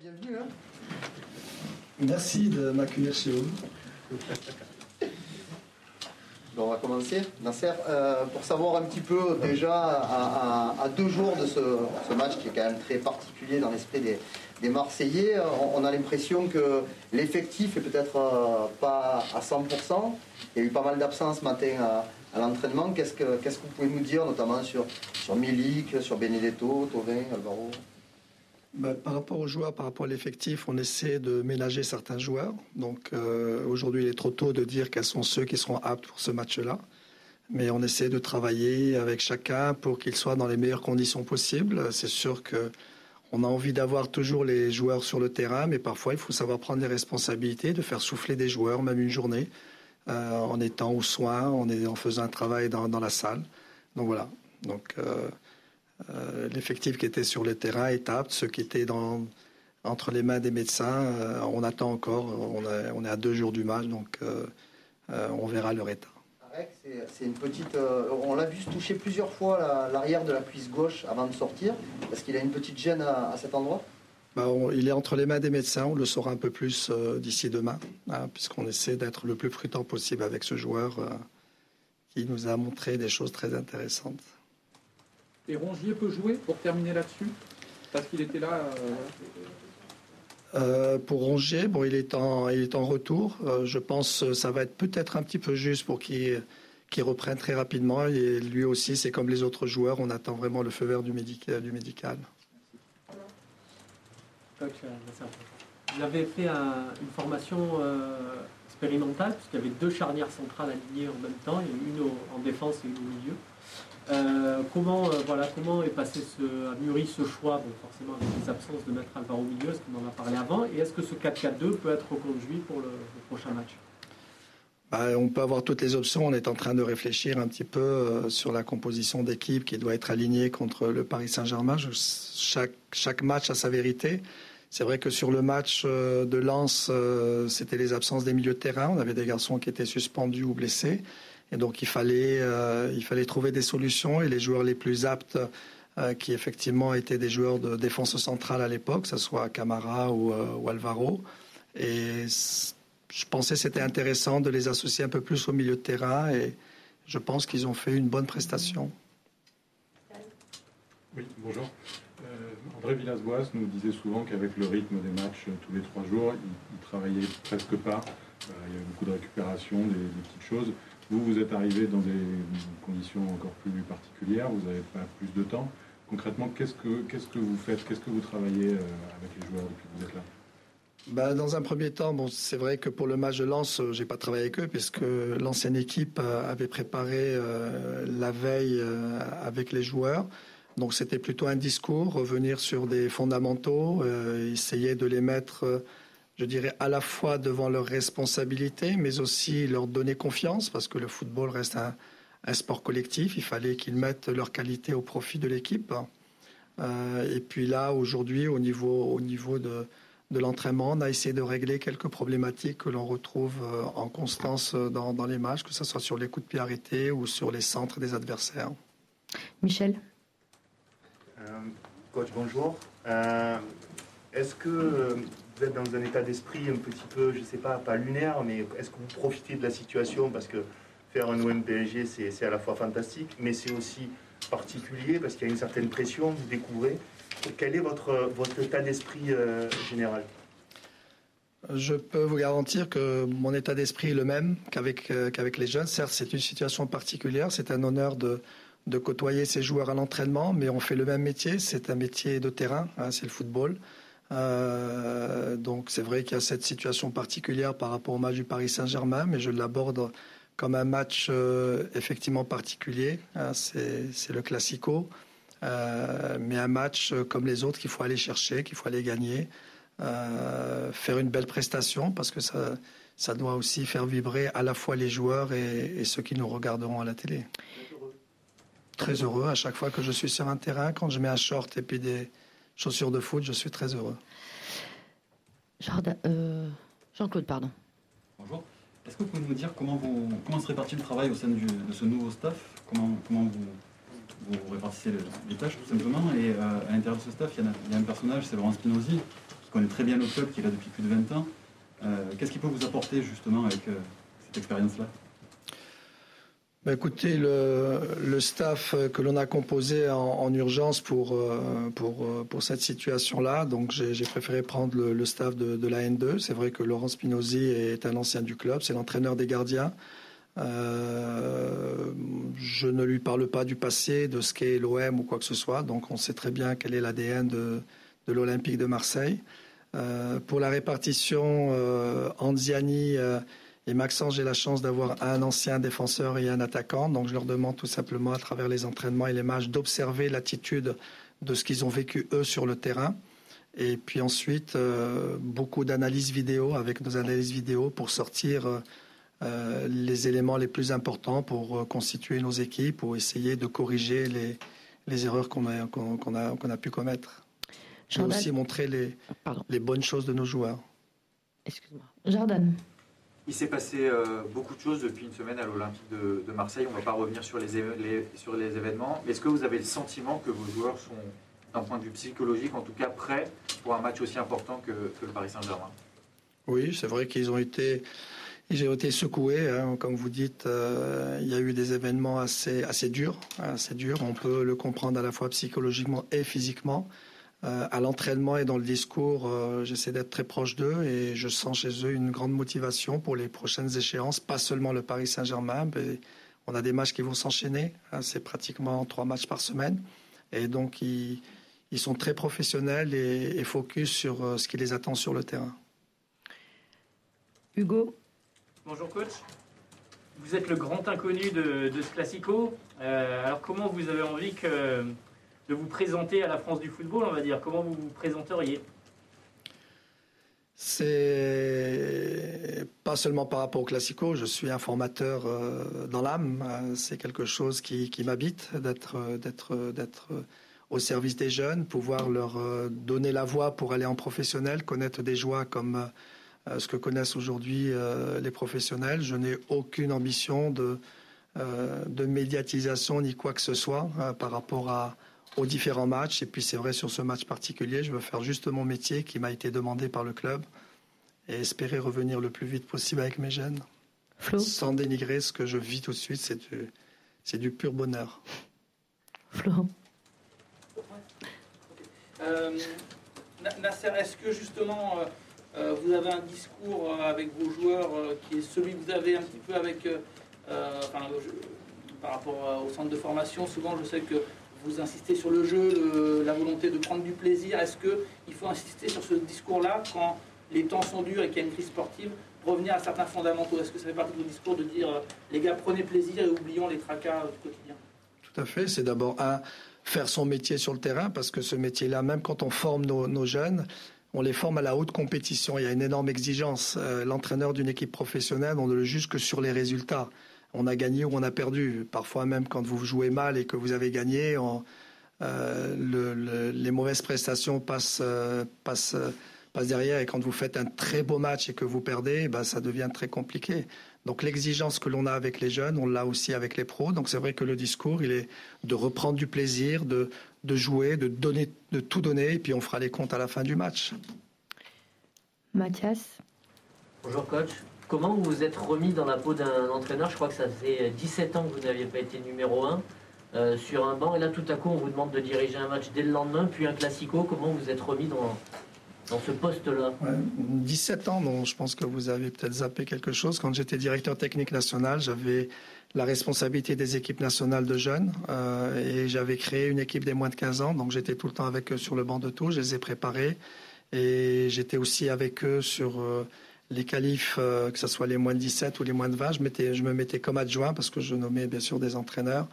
bienvenue. Hein. Merci de m'accueillir chez vous. on va commencer. Nasser, euh, pour savoir un petit peu déjà à, deux jours de ce, match qui est quand même très particulier dans l'esprit des, Marseillais, on, a l'impression que l'effectif est peut-être euh, pas à 100%. Il y a eu pas mal d'absences ce matin à, l'entraînement. Qu'est-ce que, qu'est-ce que vous pouvez nous dire, notamment sur, sur Milik, sur Benedetto, Tovin, Alvaro? Bah, par rapport aux joueurs, par rapport à l'effectif, on essaie de ménager certains joueurs. Donc euh, aujourd'hui, il est trop tôt de dire quels sont ceux qui seront aptes pour ce match-là. Mais on essaie de travailler avec chacun pour qu'ils soient dans les meilleures conditions possibles. C'est sûr que on a envie d'avoir toujours les joueurs sur le terrain, mais parfois il faut savoir prendre des responsabilités, de faire souffler des joueurs, même une journée, euh, en étant au soin, en, faisant un travail dans, la salle. Donc voilà. Donc euh, l'effectif qui était sur le terrain est apte. Ceux qui étaient dans, entre les mains des médecins, euh, on attend encore. On, est à deux jours du match, donc euh, on verra leur état. C'est une petite. on l'a vu se toucher plusieurs fois l'arrière de la cuisse gauche avant de sortir. Est-ce qu'il a une petite gêne à, cet endroit? Bah, Il est entre les mains des médecins. On le saura un peu plus d'ici demain, hein, puisqu'on essaie d'être le plus prudent possible avec ce joueur qui nous a montré des choses très intéressantes. Et Rongier peut jouer pour terminer là-dessus Parce qu'il était là. Euh, euh, pour Rongier, bon, il est en, il est en retour. Euh, je pense que ça va être peut-être un petit peu juste pour qu'il reprenne très rapidement. Et lui aussi, c'est comme les autres joueurs, on attend vraiment le feu vert du, médical. Du médical. Vous avez fait une formation expérimentale, puisqu'il y avait deux charnières centrales alignées en même temps, une en défense et une au milieu. Euh, comment, euh, voilà, comment est passé ce, a ce choix, bon, forcément avec les absences de mettre Alvaro au milieu, est-ce qu'on en a parlé avant, et est-ce que ce 4-4-2 peut être reconduit pour le, prochain match? Bah, on peut avoir toutes les options. On est en train de réfléchir un petit peu euh, sur la composition d'équipe qui doit être alignée contre le Paris Saint-Germain. Chaque, chaque match a sa vérité. C'est vrai que sur le match de Lens, c'était les absences des milieux de terrain. On avait des garçons qui étaient suspendus ou blessés. Et donc il fallait, euh, il fallait trouver des solutions et les joueurs les plus aptes, euh, qui effectivement étaient des joueurs de défense centrale à l'époque, que ce soit Camara ou, euh, Alvaro. Et je pensais que c'était intéressant de les associer un peu plus au milieu de terrain et je pense qu'ils ont fait une bonne prestation. Oui, bonjour. André Villas-Boas nous disait souvent qu'avec le rythme des matchs tous les trois jours, il, ne travaillait presque pas. il y avait beaucoup de récupération, des petites choses. Vous, vous êtes arrivé dans des conditions encore plus particulières, vous n'avez pas plus de temps. Concrètement, qu'est-ce que, vous faites Qu'est-ce que vous travaillez euh, avec les joueurs depuis que vous êtes là? Bah, dans un premier temps, bon, c'est vrai que pour le match de Lens, euh, j'ai pas travaillé avec eux puisque l'ancienne équipe euh, avait préparé la veille avec les joueurs. Donc c'était plutôt un discours, revenir sur des fondamentaux, essayer de les mettre je dirais, à la fois devant leurs responsabilités, mais aussi leur donner confiance, parce que le football reste un, sport collectif. Il fallait qu'ils mettent leur qualité au profit de l'équipe. Euh, et puis là, aujourd'hui, au niveau, au niveau de, de l'entraînement, on a essayé de régler quelques problématiques que l'on retrouve euh, en constance dans, dans, les matchs, que ce soit sur les coups de pied arrêtés ou sur les centres des adversaires. Michel euh, Coach, bonjour. Est-ce que vous êtes dans un état d'esprit un petit peu, je ne sais pas, pas lunaire, mais est-ce que vous profitez de la situation Parce que faire un OM PSG, c'est à la fois fantastique, mais c'est aussi particulier parce qu'il y a une certaine pression, vous découvrez. Quel est votre, votre état d'esprit euh, général? Je peux vous garantir que mon état d'esprit est le même qu'avec euh, les jeunes. Certes, c'est une situation particulière. C'est un honneur de, de côtoyer ces joueurs à l'entraînement, mais on fait le même métier. C'est un métier de terrain, hein, c'est le football. Euh, donc c'est vrai qu'il y a cette situation particulière par rapport au match du Paris Saint-Germain, mais je l'aborde comme un match euh, effectivement particulier. Hein, c'est le classico, euh, mais un match comme les autres qu'il faut aller chercher, qu'il faut aller gagner, faire une belle prestation parce que ça, doit aussi faire vibrer à la fois les joueurs et ceux qui nous regarderont à la télé. Très heureux à chaque fois que je suis sur un terrain, quand je mets un short et puis des chaussures de foot, je suis très heureux. Euh, Jean-Claude, pardon. Bonjour. Est-ce que vous pouvez nous dire comment, vous, comment se répartit le travail au sein de ce nouveau staff? Comment, comment vous, vous répartissez les tâches, tout simplement? Et euh, à l'intérieur de ce staff, il y, a, un personnage, c'est Laurent Spinozzi, connaît très bien le club, qui est là depuis plus de 20 ans. Qu'est-ce qu'il peut vous apporter justement avec cette expérience-là? Bah, écoutez, le, staff que l'on a composé en, urgence pour, pour, pour cette situation-là, donc j'ai préféré prendre le, staff de, de, la N2. C'est vrai que Laurent Spinozzi est un ancien du club, c'est l'entraîneur des gardiens. Euh, je ne lui parle pas du passé, de ce qu'est l'OM ou quoi que ce soit, donc on sait très bien quel est l'ADN de, l'Olympique de Marseille. Euh, pour la répartition, euh, Anziani et Maxence, j'ai la chance d'avoir un ancien défenseur et un attaquant, donc je leur demande tout simplement à travers les entraînements et les matchs d'observer l'attitude de ce qu'ils ont vécu eux sur le terrain. Et puis ensuite, beaucoup d'analyses vidéo avec nos analyses vidéo pour sortir euh, les éléments les plus importants pour euh, constituer nos équipes ou essayer de corriger les, les erreurs qu'on a, pu commettre. J'ai aussi montrer les, les bonnes choses de nos joueurs. Excuse-moi. Jordan. Il s'est passé euh, beaucoup de choses depuis une semaine à l'Olympique de, Marseille. On ne va pas revenir sur les, sur les événements. Mais est-ce que vous avez le sentiment que vos joueurs sont, d'un point de vue psychologique, en tout cas prêts pour un match aussi important que, le Paris Saint-Germain? Oui, c'est vrai qu'ils ont été j'ai été secoué, hein, comme vous dites. Euh, il y a eu des événements assez assez durs, assez durs. On peut le comprendre à la fois psychologiquement et physiquement. Euh, à l'entraînement et dans le discours, euh, j'essaie d'être très proche d'eux et je sens chez eux une grande motivation pour les prochaines échéances. Pas seulement le Paris Saint-Germain, mais on a des matchs qui vont s'enchaîner. Hein, c'est pratiquement trois matchs par semaine, et donc ils, ils sont très professionnels et, et focus sur ce qui les attend sur le terrain. Hugo? Bonjour coach. Vous êtes le grand inconnu de, ce classico. Euh, alors comment vous avez envie que, de vous présenter à la France du football, on va dire Comment vous vous présenteriez? C'est pas seulement par rapport au classico, je suis un formateur euh, dans l'âme. C'est quelque chose qui, m'habite d'être, d'être, d'être au service des jeunes, pouvoir leur euh, donner la voie pour aller en professionnel, connaître des joies comme euh, ce que connaissent aujourd'hui les professionnels. Je n'ai aucune ambition de, de médiatisation ni quoi que ce soit par rapport à, aux différents matchs. Et puis c'est vrai sur ce match particulier, je veux faire juste mon métier qui m'a été demandé par le club et espérer revenir le plus vite possible avec mes jeunes. Sans dénigrer ce que je vis tout de suite, c'est du, c'est du pur bonheur. Flo. Nasser, est-ce que justement euh, vous avez un discours euh, avec vos joueurs euh, qui est celui que vous avez un petit peu avec, par rapport au centre de formation? Souvent, je sais que vous insistez sur le jeu, la volonté de prendre du plaisir. Est-ce qu'il faut insister sur ce discours-là quand les temps sont durs et qu'il y a une crise sportive Revenir à certains fondamentaux? Est-ce que ça fait partie de votre discours de dire les gars, prenez plaisir et oublions les tracas du quotidien? Tout à fait. C'est d'abord un faire son métier sur le terrain parce que ce métier-là, même quand on forme nos jeunes, on les forme à la haute compétition. Il y a une énorme exigence. Euh, l'entraîneur d'une équipe professionnelle, on ne le juge que sur les résultats. On a gagné ou on a perdu. Parfois même quand vous jouez mal et que vous avez gagné, euh, les mauvaises prestations euh, passent, derrière. Et quand vous faites un très beau match et que vous perdez, ben, ça devient très compliqué. Donc l'exigence que l'on a avec les jeunes, on l'a aussi avec les pros. Donc c'est vrai que le discours, il est de reprendre du plaisir, de, de jouer, de, donner, de tout donner, et puis on fera les comptes à la fin du match. Mathias? Bonjour coach. Comment vous vous êtes remis dans la peau d'un entraîneur? Je crois que ça fait 17 ans que vous n'aviez pas été numéro 1 euh, sur un banc, et là tout à coup on vous demande de diriger un match dès le lendemain, puis un classico. Comment vous êtes remis dans, ce poste-là? 17 ans, donc je pense que vous avez peut-être zappé quelque chose. Quand j'étais directeur technique national, j'avais la responsabilité des équipes nationales de jeunes euh, et j'avais créé une équipe des moins de 15 ans, donc j'étais tout le temps avec eux sur le banc de touche, je les ai préparés. Et j'étais aussi avec eux sur euh, les qualifs, euh, que ce soit les moins de 17 ou les moins de 20. Je, me mettais comme adjoint parce que je nommais bien sûr des entraîneurs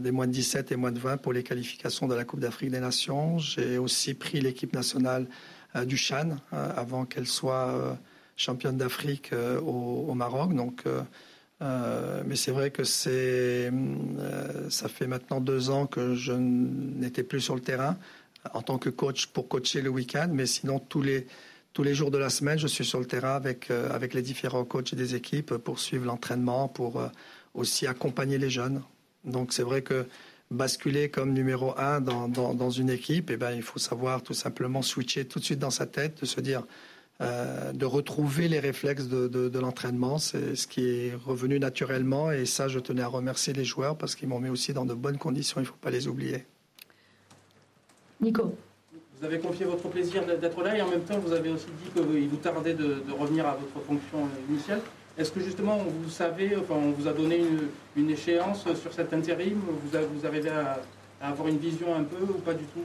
des moins de 17 et moins de 20 pour les qualifications de la Coupe d'Afrique des Nations. J'ai aussi pris l'équipe nationale du Chan avant qu'elle soit championne d'Afrique au, Maroc. Donc euh, mais c'est vrai que c'est, euh, ça fait maintenant deux ans que je n'étais plus sur le terrain en tant que coach pour coacher le week-end, mais sinon tous les tous les jours de la semaine, je suis sur le terrain avec euh, avec les différents coachs des équipes pour suivre l'entraînement, pour aussi accompagner les jeunes. Donc c'est vrai que basculer comme numéro un dans, dans, une équipe, eh ben, il faut savoir tout simplement switcher tout de suite dans sa tête, de se dire, euh, de retrouver les réflexes de, de, l'entraînement. C'est ce qui est revenu naturellement. Et ça, je tenais à remercier les joueurs parce qu'ils m'ont mis aussi dans de bonnes conditions. Il ne faut pas les oublier. Nico. Vous avez confié votre plaisir d'être là et en même temps, vous avez aussi dit qu'il vous tardait de, revenir à votre fonction initiale. Est-ce que justement, vous savez, enfin, on vous a donné une, échéance sur cet intérim? Vous, vous arrivez à, avoir une vision un peu ou pas du tout?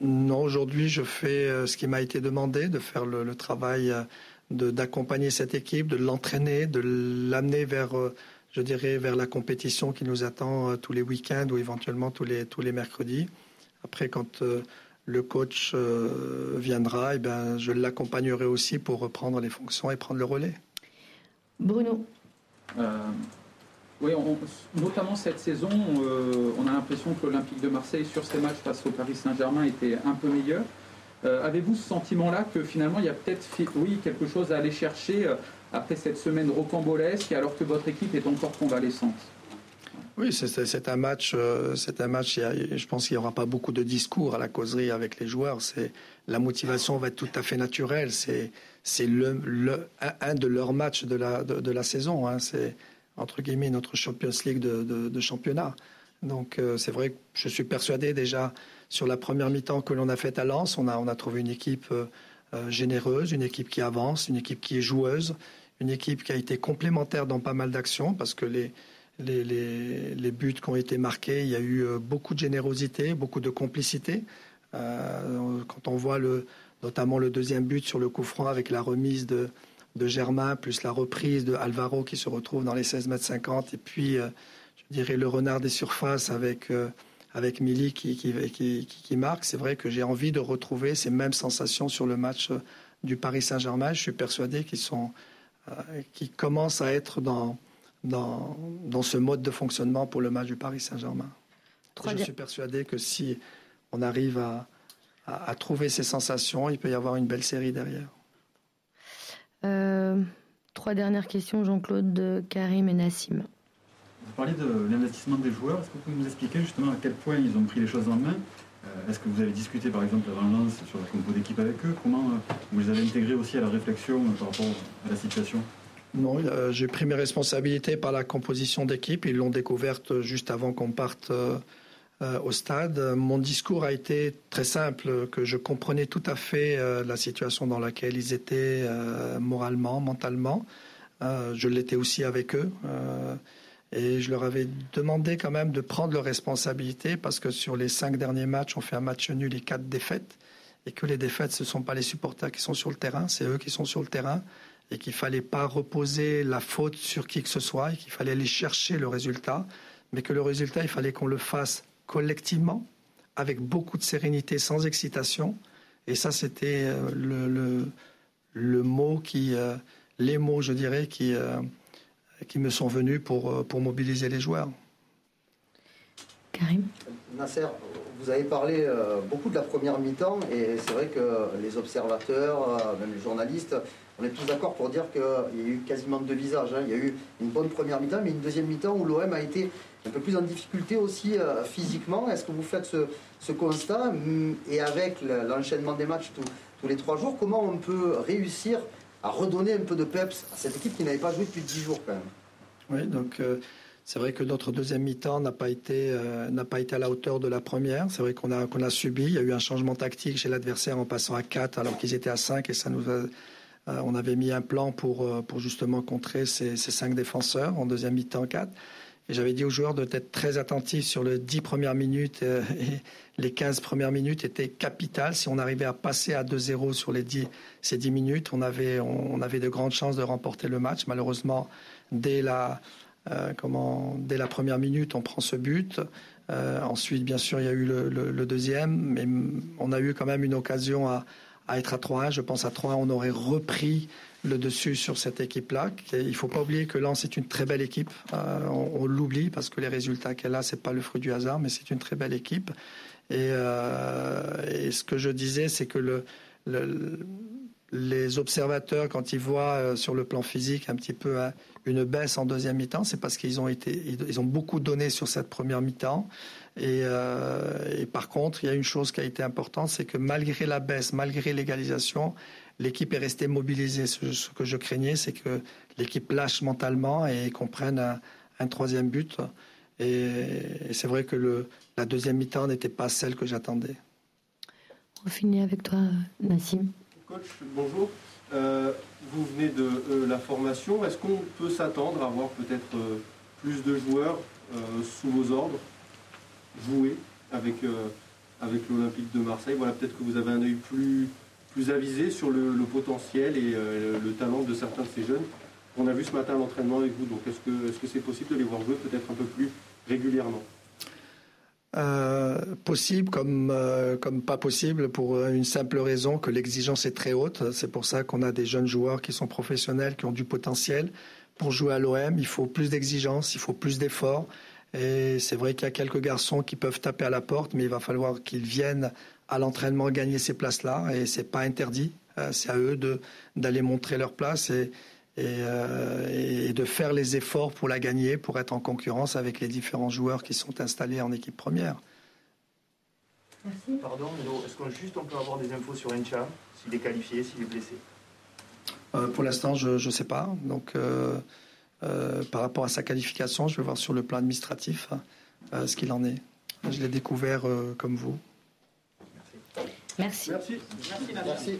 Non, aujourd'hui, je fais euh, ce qui m'a été demandé, de faire le, travail euh, d'accompagner cette équipe, de l'entraîner, de l'amener vers, euh, je dirais, vers la compétition qui nous attend tous les week-ends ou éventuellement tous les, tous les mercredis. Après, quand le coach viendra, eh ben, je l'accompagnerai aussi pour reprendre les fonctions et prendre le relais. Bruno. Euh, oui, notamment cette saison, euh, on a l'impression que l'Olympique de Marseille, sur ses matchs face au Paris Saint-Germain, était un peu meilleur. Euh, avez-vous ce sentiment-là que finalement, il y a peut-être oui, quelque chose à aller chercher après cette semaine rocambolesque, alors que votre équipe est encore convalescente? Oui, c'est un match. C'est un match. je pense qu'il n'y aura pas beaucoup de discours à la causerie avec les joueurs. C'est la motivation va être tout à fait naturelle. C'est c'est le, un de leurs matchs de la, de, la saison. Hein. C'est entre guillemets notre Champions League de, championnat. Donc euh, c'est vrai que je suis persuadé déjà sur la première mi-temps que l'on a faite à Lens, on a, on a trouvé une équipe euh, euh, généreuse, une équipe qui avance, une équipe qui est joueuse, une équipe qui a été complémentaire dans pas mal d'actions parce que les, les, buts qui ont été marqués, il y a eu beaucoup de générosité, beaucoup de complicité. quand on voit notamment le deuxième but sur le coup franc avec la remise de, Germain, plus la reprise de Alvaro qui se retrouve dans les 16 mètres 50, et puis, euh, je dirais, le renard des surfaces avec, euh, avec Mili qui, qui, marque. C'est vrai que j'ai envie de retrouver ces mêmes sensations sur le match euh, du Paris Saint-Germain. Je suis persuadé qu'ils sont, qu'ils commencent à être dans, dans, dans ce mode de fonctionnement pour le match du Paris Saint-Germain. Je suis persuadé que si on arrive à, à, trouver ces sensations. Il peut y avoir une belle série derrière. Euh, trois dernières questions, Jean-Claude, Karim et Nassim. Vous parlez de l'investissement des joueurs. Est-ce que vous pouvez nous expliquer justement à quel point ils ont pris les choses en main euh, Est-ce que vous avez discuté par exemple avant Lens sur la compo d'équipe avec eux? Comment euh, vous les avez intégrés aussi à la réflexion par rapport à la situation? Non, j'ai pris mes responsabilités par la composition d'équipe. Ils l'ont découverte juste avant qu'on parte euh, au stade. Mon discours a été très simple, que je comprenais tout à fait euh, la situation dans laquelle ils étaient euh, moralement, mentalement. je l'étais aussi avec eux. et je leur avais demandé quand même de prendre leurs responsabilités parce que sur les cinq derniers matchs, on fait un match nul et quatre défaites. Et que les défaites, ce ne sont pas les supporters qui sont sur le terrain, c'est eux qui sont sur le terrain. Et qu'il ne fallait pas reposer la faute sur qui que ce soit et qu'il fallait aller chercher le résultat. Mais que le résultat, il fallait qu'on le fasse collectivement, avec beaucoup de sérénité, sans excitation. Et ça, c'était euh, le, le, mot qui, euh, les mots, je dirais, qui, euh, qui me sont venus pour, pour mobiliser les joueurs. Karim Nasser, vous avez parlé beaucoup de la première mi-temps et c'est vrai que les observateurs, même les journalistes, on est tous d'accord pour dire qu'il y a eu quasiment deux visages. Hein. Il y a eu une bonne première mi-temps, mais une deuxième mi-temps où l'OM a été un peu plus en difficulté aussi euh, physiquement. Est-ce que vous faites ce, constat mm, Et avec l'enchaînement des matchs tous les trois jours, comment on peut réussir à redonner un peu de peps à cette équipe qui n'avait pas joué depuis dix jours quand même? Oui, donc euh, c'est vrai que notre deuxième mi-temps n'a pas été euh, pas été à la hauteur de la première. C'est vrai qu'on a qu'on a subi. Il y a eu un changement tactique chez l'adversaire en passant à 4 alors qu'ils étaient à 5 et ça nous a on avait mis un plan pour, pour justement contrer ces, cinq défenseurs en deuxième mi-temps 4. Et j'avais dit aux joueurs d'être très attentifs sur les 10 premières minutes euh, et les 15 premières minutes étaient capitales. Si on arrivait à passer à 2-0 sur les 10, ces 10 minutes, on avait, on, avait de grandes chances de remporter le match. Malheureusement, dès la, euh, comment, dès la première minute, on prend ce but. Euh, ensuite, bien sûr, il y a eu le, le, deuxième, mais on a eu quand même une occasion à, à être à 3-1. Je pense à 3-1, on aurait repris le dessus sur cette équipe-là. Il faut pas oublier que Lens est une très belle équipe. Euh, on, l'oublie parce que les résultats qu'elle a, c'est pas le fruit du hasard, mais c'est une très belle équipe. Et, euh, ce que je disais, c'est que le, les observateurs, quand ils voient euh, sur le plan physique un petit peu hein, une baisse en deuxième mi-temps, c'est parce qu'ils ont été, ils ont beaucoup donné sur cette première mi-temps. Et, euh, et, par contre, il y a une chose qui a été importante, c'est que malgré la baisse, malgré l'égalisation, l'équipe est restée mobilisée. Ce, que je craignais, c'est que l'équipe lâche mentalement et qu'on prenne un, troisième but. Et, c'est vrai que la deuxième mi-temps n'était pas celle que j'attendais. On finit avec toi, Nassim. Coach, bonjour. Euh, vous venez de euh, la formation. Est-ce qu'on peut s'attendre à avoir peut-être euh, plus de joueurs sous vos ordres, jouer avec, avec l'Olympique de Marseille? Voilà, peut-être que vous avez un œil plus, avisé sur le, potentiel et le talent de certains de ces jeunes. On a vu ce matin l'entraînement avec vous, donc est-ce que que c'est possible de les voir jouer peut-être un peu plus régulièrement? Euh, possible comme, euh, comme pas possible pour une simple raison que l'exigence est très haute. C'est pour ça qu'on a des jeunes joueurs qui sont professionnels, qui ont du potentiel. Pour jouer à l'OM, il faut plus d'exigence, il faut plus d'efforts. Et c'est vrai qu'il y a quelques garçons qui peuvent taper à la porte, mais il va falloir qu'ils viennent à l'entraînement gagner ces places-là. Et c'est pas interdit. Euh, c'est à eux d'aller montrer leur place. Et, euh, et, de faire les efforts pour la gagner, pour être en concurrence avec les différents joueurs qui sont installés en équipe première. Merci. Pardon, est-ce qu'on juste on peut avoir des infos sur Encham, s'il est qualifié, s'il est blessé? Euh, Pour l'instant, je ne sais pas. Donc, euh, par rapport à sa qualification, je vais voir sur le plan administratif ce qu'il en est. Je l'ai découvert comme vous. Merci. Merci. Merci. Merci.